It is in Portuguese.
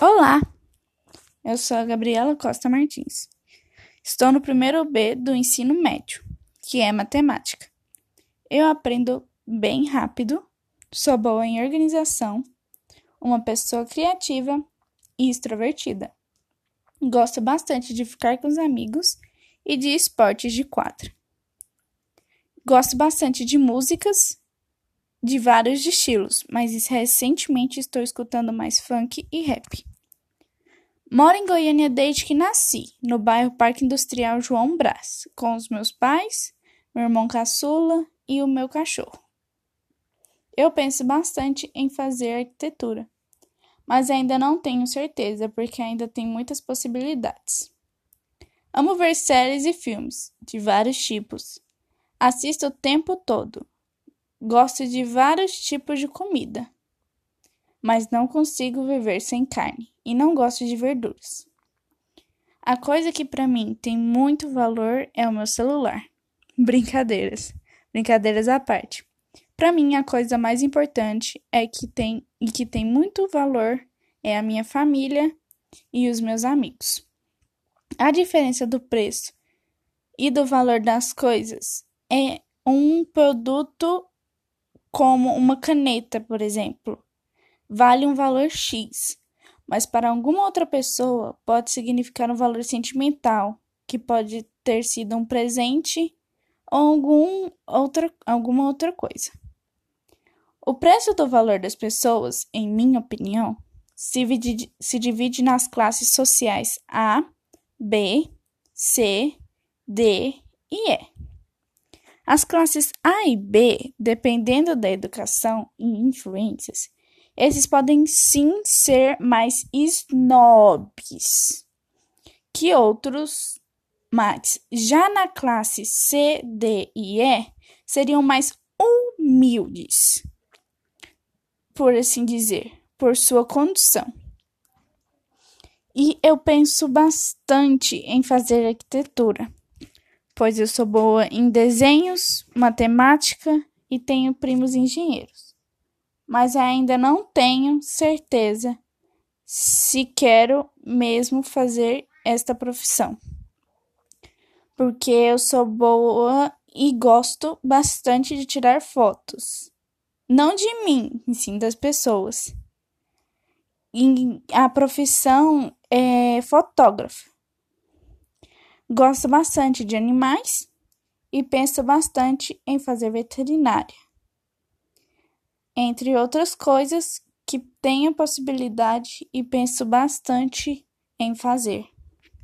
Olá, eu sou a Gabriela Costa Martins. Estou no primeiro B do ensino médio, que é matemática. Eu aprendo bem rápido, sou boa em organização, uma pessoa criativa e extrovertida. Gosto bastante de ficar com os amigos e de esportes de quadra. Gosto bastante de músicas de vários estilos, mas recentemente estou escutando mais funk e rap. Moro em Goiânia desde que nasci, no bairro Parque Industrial João Brás, com os meus pais, meu irmão caçula e o meu cachorro. Eu penso bastante em fazer arquitetura, mas ainda não tenho certeza porque ainda tem muitas possibilidades. Amo ver séries e filmes de vários tipos. Assisto o tempo todo. Gosto de vários tipos de comida mas não consigo viver sem carne e não gosto de verduras. A coisa que para mim tem muito valor é o meu celular. Brincadeiras, brincadeiras à parte. Para mim a coisa mais importante é que tem e que tem muito valor é a minha família e os meus amigos. A diferença do preço e do valor das coisas é um produto como uma caneta, por exemplo, vale um valor X, mas para alguma outra pessoa pode significar um valor sentimental, que pode ter sido um presente ou algum outra, alguma outra coisa. O preço do valor das pessoas, em minha opinião, se divide, se divide nas classes sociais A, B, C, D e E. As classes A e B, dependendo da educação e influências, esses podem sim ser mais snobs que outros, mas já na classe C, D e E seriam mais humildes, por assim dizer, por sua condição. E eu penso bastante em fazer arquitetura, pois eu sou boa em desenhos, matemática e tenho primos engenheiros mas ainda não tenho certeza se quero mesmo fazer esta profissão. Porque eu sou boa e gosto bastante de tirar fotos. Não de mim, sim das pessoas. E a profissão é fotógrafa. Gosto bastante de animais e penso bastante em fazer veterinária entre outras coisas que tenho possibilidade e penso bastante em fazer.